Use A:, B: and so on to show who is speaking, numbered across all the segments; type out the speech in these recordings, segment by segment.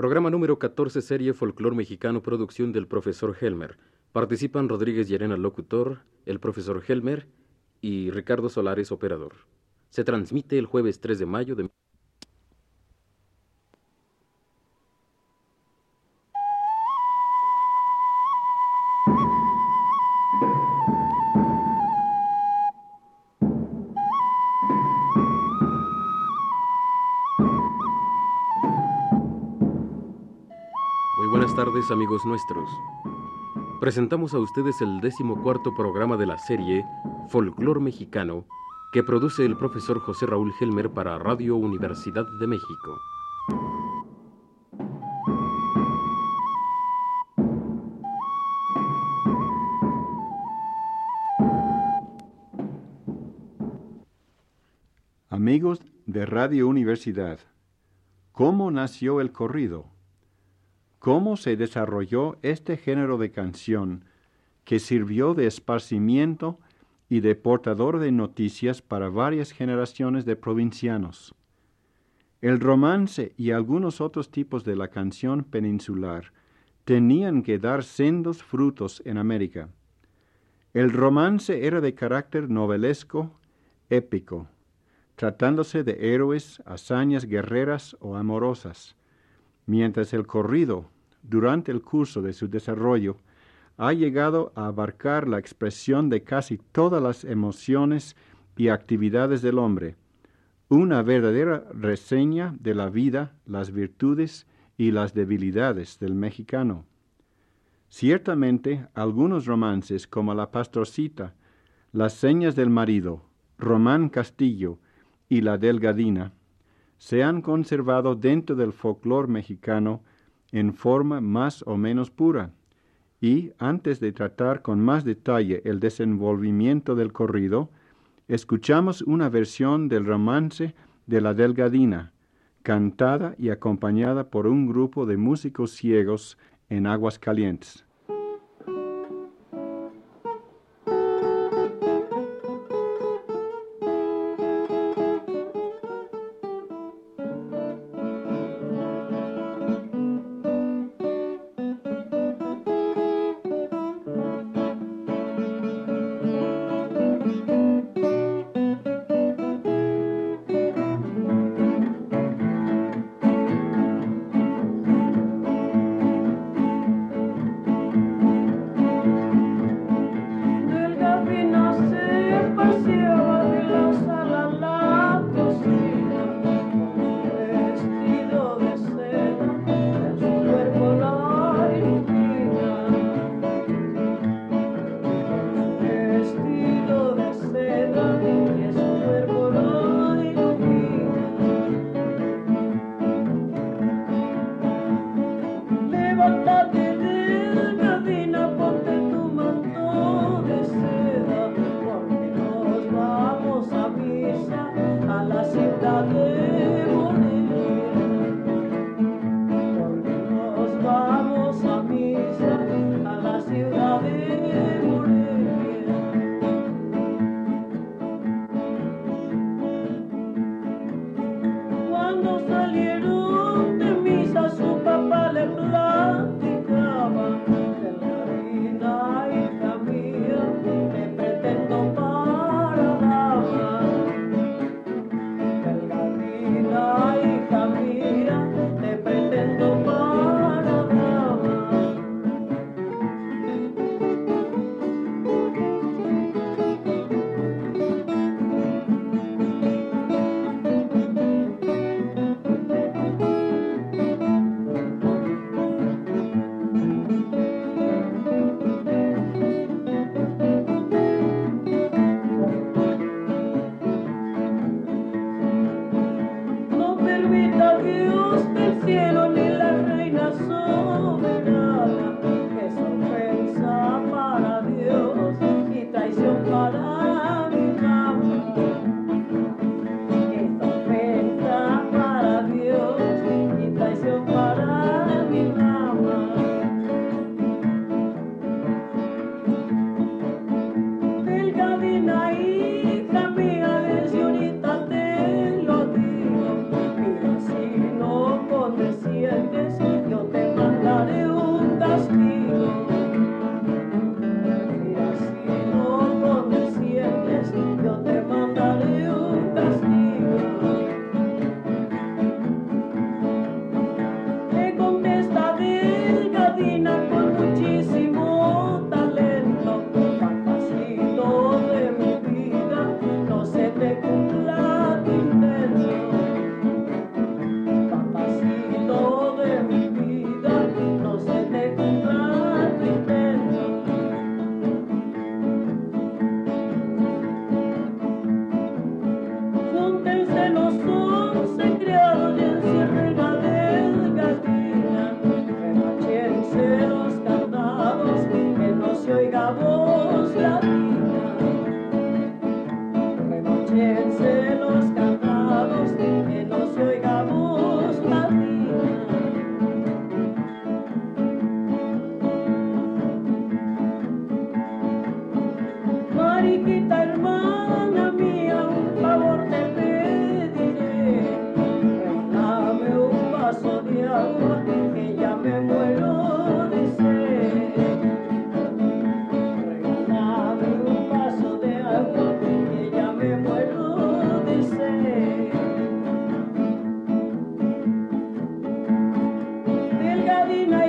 A: Programa número 14, serie Folclor Mexicano, producción del profesor Helmer. Participan Rodríguez Llerena, locutor, el profesor Helmer y Ricardo Solares, operador. Se transmite el jueves 3 de mayo de... amigos nuestros. Presentamos a ustedes el décimo cuarto programa de la serie Folclor Mexicano que produce el profesor José Raúl Helmer para Radio Universidad de México.
B: Amigos de Radio Universidad, ¿cómo nació el corrido? ¿Cómo se desarrolló este género de canción que sirvió de esparcimiento y de portador de noticias para varias generaciones de provincianos? El romance y algunos otros tipos de la canción peninsular tenían que dar sendos frutos en América. El romance era de carácter novelesco, épico, tratándose de héroes, hazañas guerreras o amorosas, mientras el corrido, durante el curso de su desarrollo, ha llegado a abarcar la expresión de casi todas las emociones y actividades del hombre, una verdadera reseña de la vida, las virtudes y las debilidades del mexicano. Ciertamente, algunos romances como La Pastorcita, Las señas del marido, Román Castillo y La Delgadina se han conservado dentro del folclore mexicano en forma más o menos pura. Y antes de tratar con más detalle el desenvolvimiento del corrido, escuchamos una versión del romance de la Delgadina, cantada y acompañada por un grupo de músicos ciegos en aguas
C: Medina.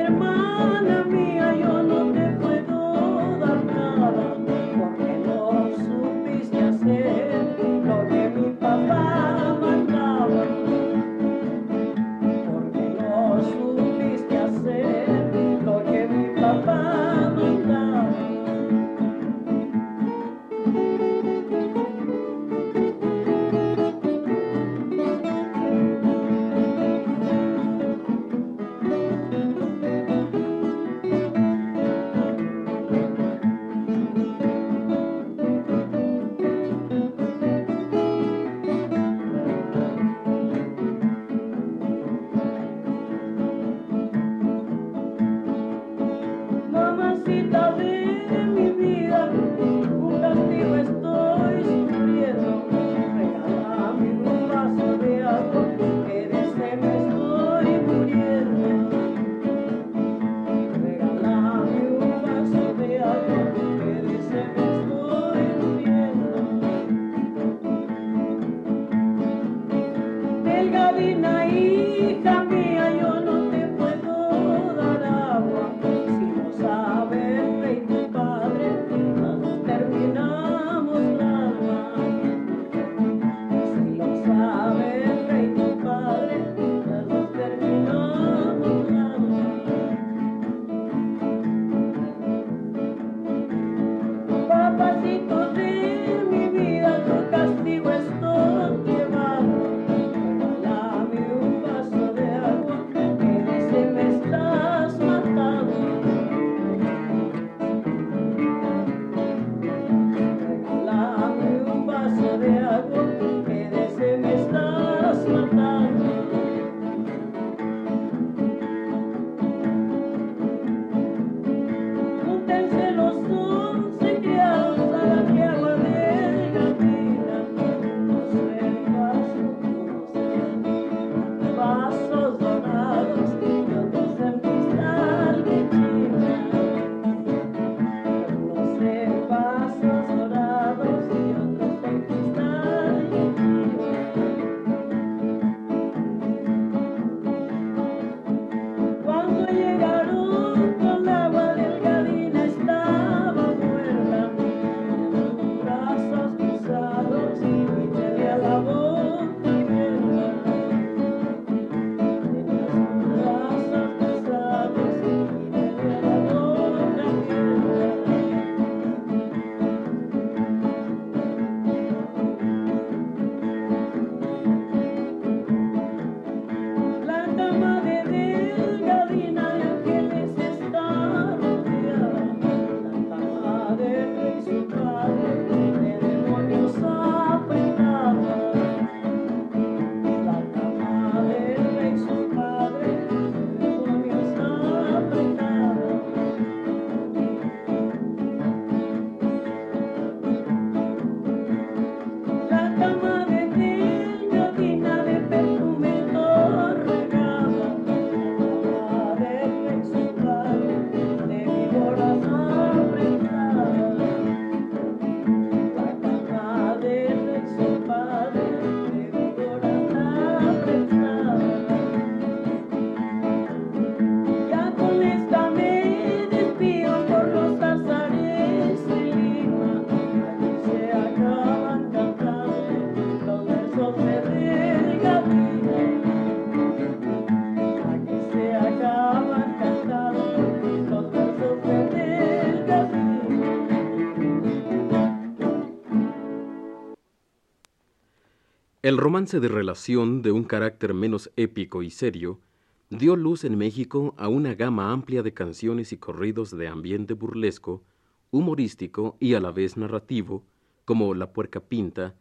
A: El romance de relación de un carácter menos épico y serio dio luz en México a una gama amplia de canciones y corridos de ambiente burlesco, humorístico y a la vez narrativo, como La puerca pinta,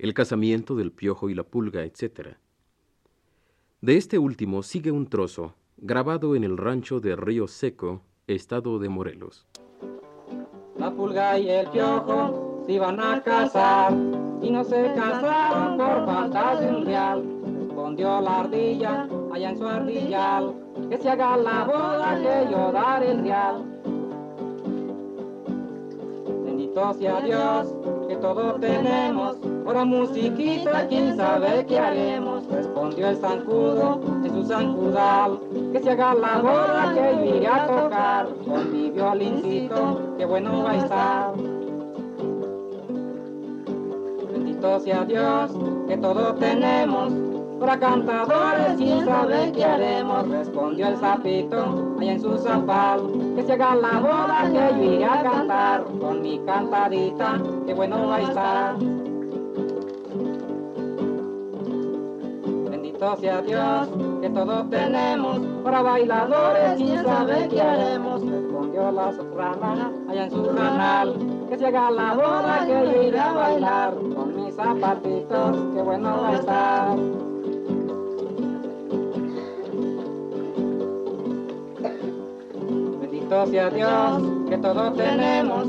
A: El casamiento del piojo y la pulga, etc. De este último sigue un trozo, grabado en el rancho de Río Seco, estado de Morelos.
D: La pulga y el piojo se iban a casar y no se casaron por falta de un real. Respondió la ardilla allá en su ardillal que se haga la boda que yo daré el real. Bendito sea Dios que todo tenemos, ahora musiquita quién sabe qué haremos. Respondió el zancudo en su zancudal que se haga la boda que yo iré a tocar con mi violincito, que bueno va a estar. Bendito sea Dios que todo tenemos, para cantadores quién sabe qué haremos. Respondió el sapito allá en su zapal, que se haga la boda que yo iré a cantar con mi cantadita, que bueno va a estar. Bendito sea Dios que todo tenemos, para bailadores quién sabe qué haremos. Respondió la soprana allá en su canal, que se haga la boda que yo iré a bailar zapatitos, que bueno va a estar. Bendito sea Dios que todo tenemos.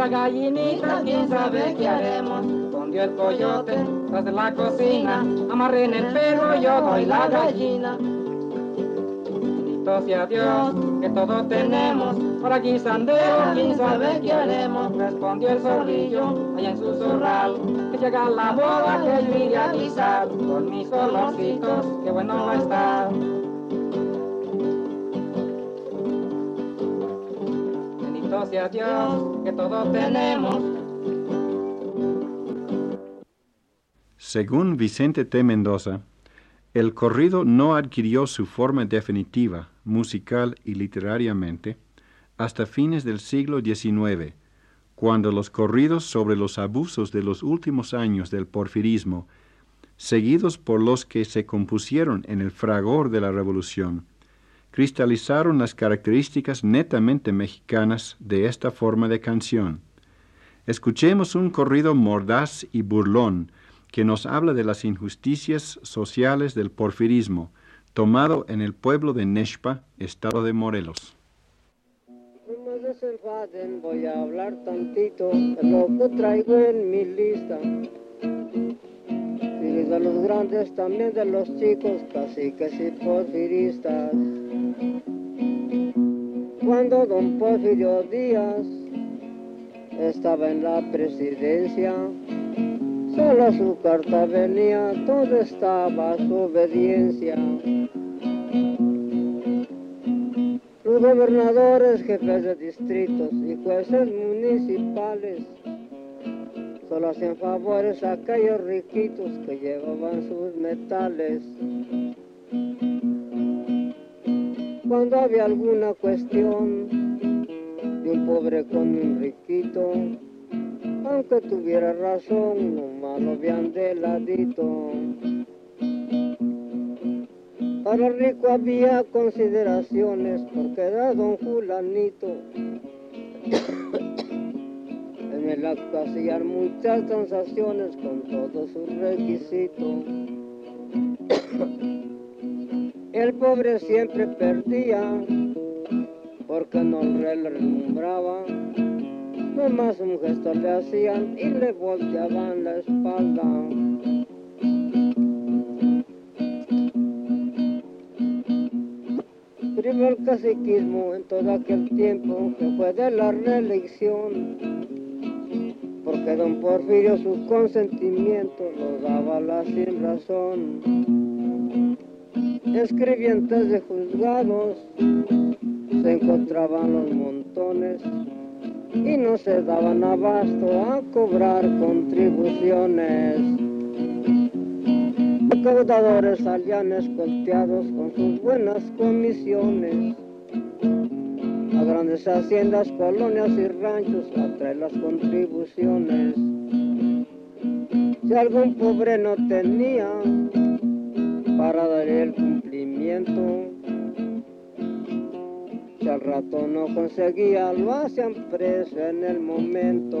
D: La gallinita, quién sabe qué haremos. Escondió el coyote tras de la cocina. Amarré en el pelo, yo doy la gallina. Bendito sea Dios que todo tenemos. Por aquí sandero, quién sabe qué haremos. Respondió el zorrillo allá en su zorral. Que llega la boda que yo iré a guisar. Con mis olorcitos, que bueno va a estar. Bendito sea Dios que todo tenemos.
B: Según Vicente T. Mendoza, el corrido no adquirió su forma definitiva, musical y literariamente, hasta fines del siglo XIX, cuando los corridos sobre los abusos de los últimos años del porfirismo, seguidos por los que se compusieron en el fragor de la Revolución, cristalizaron las características netamente mexicanas de esta forma de canción. Escuchemos un corrido mordaz y burlón que nos habla de las injusticias sociales del porfirismo, tomado en el pueblo de Nexpa, estado de Morelos.
E: No me desenfaden, voy a hablar tantito lo que traigo en mi lista. Y de los grandes, también de los chicos, caciques y porfiristas. Cuando don Porfirio Díaz estaba en la presidencia, solo su carta venía, todo estaba su obediencia. Los gobernadores, jefes de distritos y jueces municipales solo hacían favores a aquellos riquitos que llevaban sus metales. Cuando había alguna cuestión de un pobre con un riquito, aunque tuviera razón, nomás lo vean de ladito. Para el rico había consideraciones, porque era don Julanito. en el acto hacían muchas transacciones con todos sus requisitos. el pobre siempre perdía, porque no le renombraba. Nomás un gesto le hacían y le volteaban la espalda. Primero el caciquismo en todo aquel tiempo que fue de la reelección, porque don Porfirio su consentimiento lo daba la sin razón. Escribientes de juzgados se encontraban los montones y no se daban abasto a cobrar contribuciones. Recaudadores salían escolteados con sus buenas comisiones. A grandes haciendas, colonias y ranchos a traer las contribuciones. Si algún pobre no tenía para dar el cumplimiento, al rato no conseguía, lo hacían preso en el momento.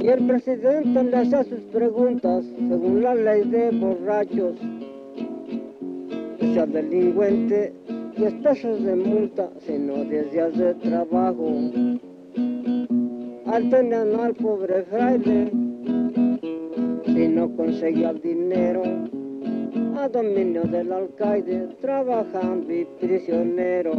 E: Y el presidente le hacía sus preguntas según la ley de borrachos. Decía delincuente, 10 pesos de multa, sino 10 días de trabajo. Al tenían al pobre fraile, si no conseguía el dinero, dominio del alcaide, trabajando y prisionero.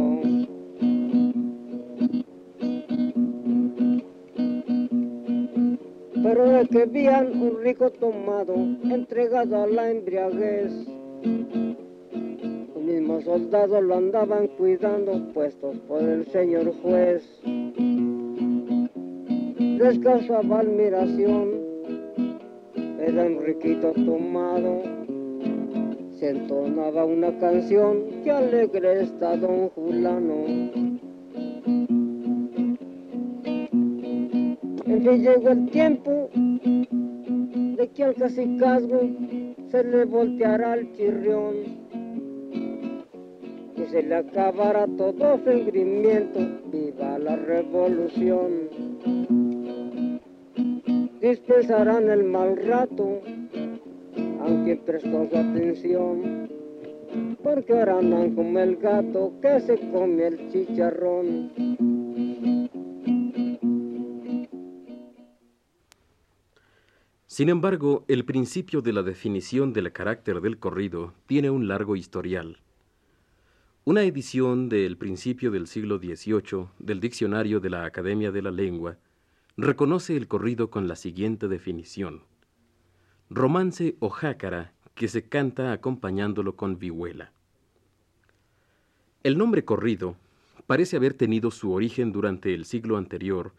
E: Pero de que veían un rico tomado, entregado a la embriaguez, los mismos soldados lo andaban cuidando, puestos por el señor juez. Les causaba admiración, era un riquito tomado, se entonaba una canción que alegre está don Julano. En fin llegó el tiempo de que al cacicazgo se le volteara el chirrión y se le acabara todo su engrimiento. Viva la revolución. Dispensarán el mal rato aunque prestó su atención, porque ahora como el gato que se come el chicharrón.
A: Sin embargo, el principio de la definición del carácter del corrido tiene un largo historial. Una edición del principio del siglo XVIII del Diccionario de la Academia de la Lengua reconoce el corrido con la siguiente definición. Romance o jácara que se canta acompañándolo con vihuela. El nombre corrido parece haber tenido su origen durante el siglo anterior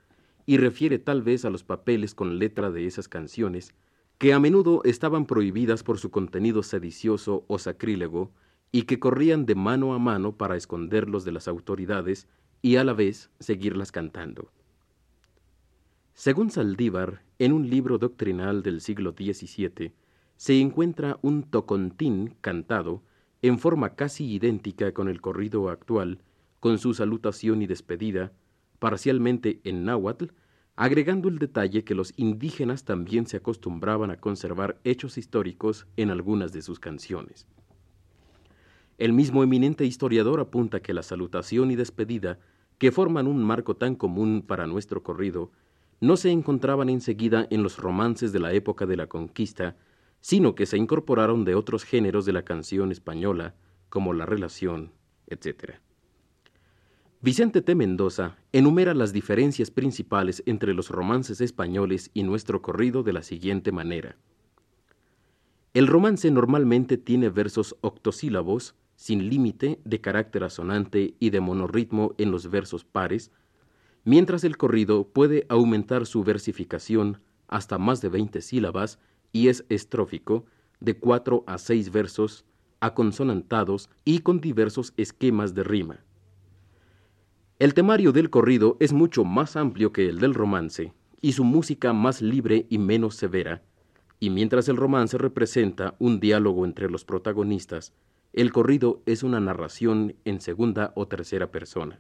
A: y refiere tal vez a los papeles con letra de esas canciones, que a menudo estaban prohibidas por su contenido sedicioso o sacrílego y que corrían de mano a mano para esconderlos de las autoridades y a la vez seguirlas cantando. Según Saldívar, en un libro doctrinal del siglo XVII, se encuentra un tocontín cantado en forma casi idéntica con el corrido actual, con su salutación y despedida, parcialmente en náhuatl, agregando el detalle que los indígenas también se acostumbraban a conservar hechos históricos en algunas de sus canciones. El mismo eminente historiador apunta que la salutación y despedida, que forman un marco tan común para nuestro corrido, no se encontraban enseguida en los romances de la época de la conquista, sino que se incorporaron de otros géneros de la canción española, como la relación, etc. Vicente T. Mendoza enumera las diferencias principales entre los romances españoles y nuestro corrido de la siguiente manera. El romance normalmente tiene versos octosílabos, sin límite, de carácter asonante y de monorritmo en los versos pares, mientras el corrido puede aumentar su versificación hasta más de 20 sílabas y es estrófico, de cuatro a seis versos, aconsonantados y con diversos esquemas de rima. El temario del corrido es mucho más amplio que el del romance, y su música más libre y menos severa, y mientras el romance representa un diálogo entre los protagonistas, el corrido es una narración en segunda o tercera persona.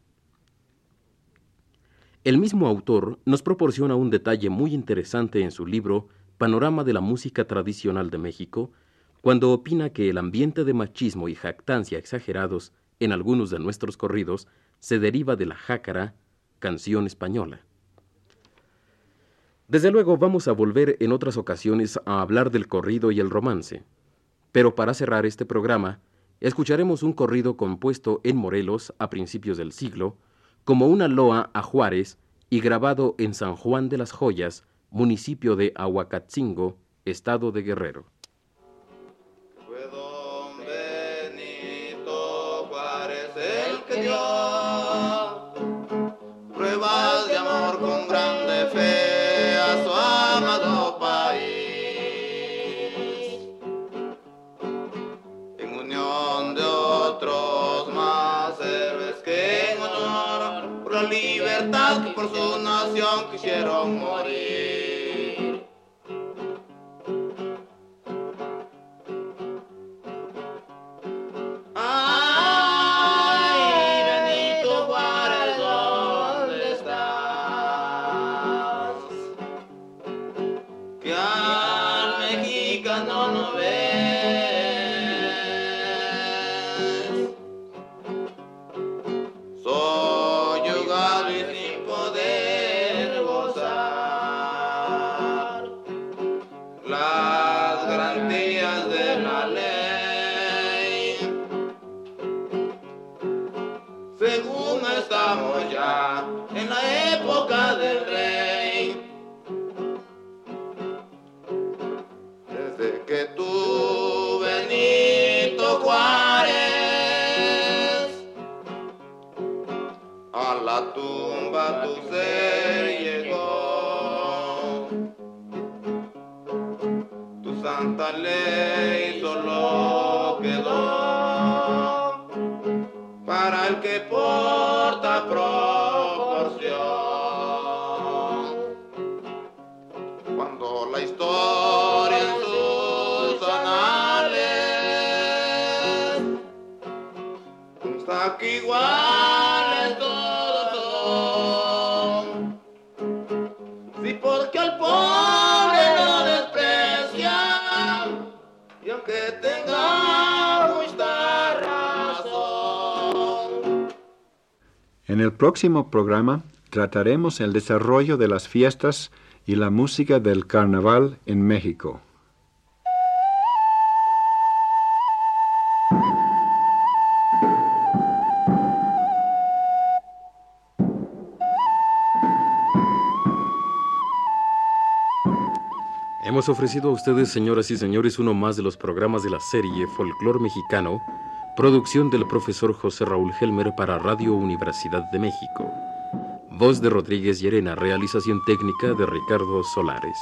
A: El mismo autor nos proporciona un detalle muy interesante en su libro Panorama de la Música Tradicional de México, cuando opina que el ambiente de machismo y jactancia exagerados en algunos de nuestros corridos se deriva de la jácara, canción española. Desde luego vamos a volver en otras ocasiones a hablar del corrido y el romance, pero para cerrar este programa, escucharemos un corrido compuesto en Morelos a principios del siglo, como una loa a Juárez y grabado en San Juan de las Joyas, municipio de Ahuacatzingo, estado de Guerrero.
F: próxima. El próximo programa trataremos el desarrollo de las fiestas y la música del carnaval en México.
A: Hemos ofrecido a ustedes, señoras y señores, uno más de los programas de la serie Folclor Mexicano, producción del profesor José Raúl Helmer para Radio Universidad de México. Voz de Rodríguez Llerena, realización técnica de Ricardo Solares.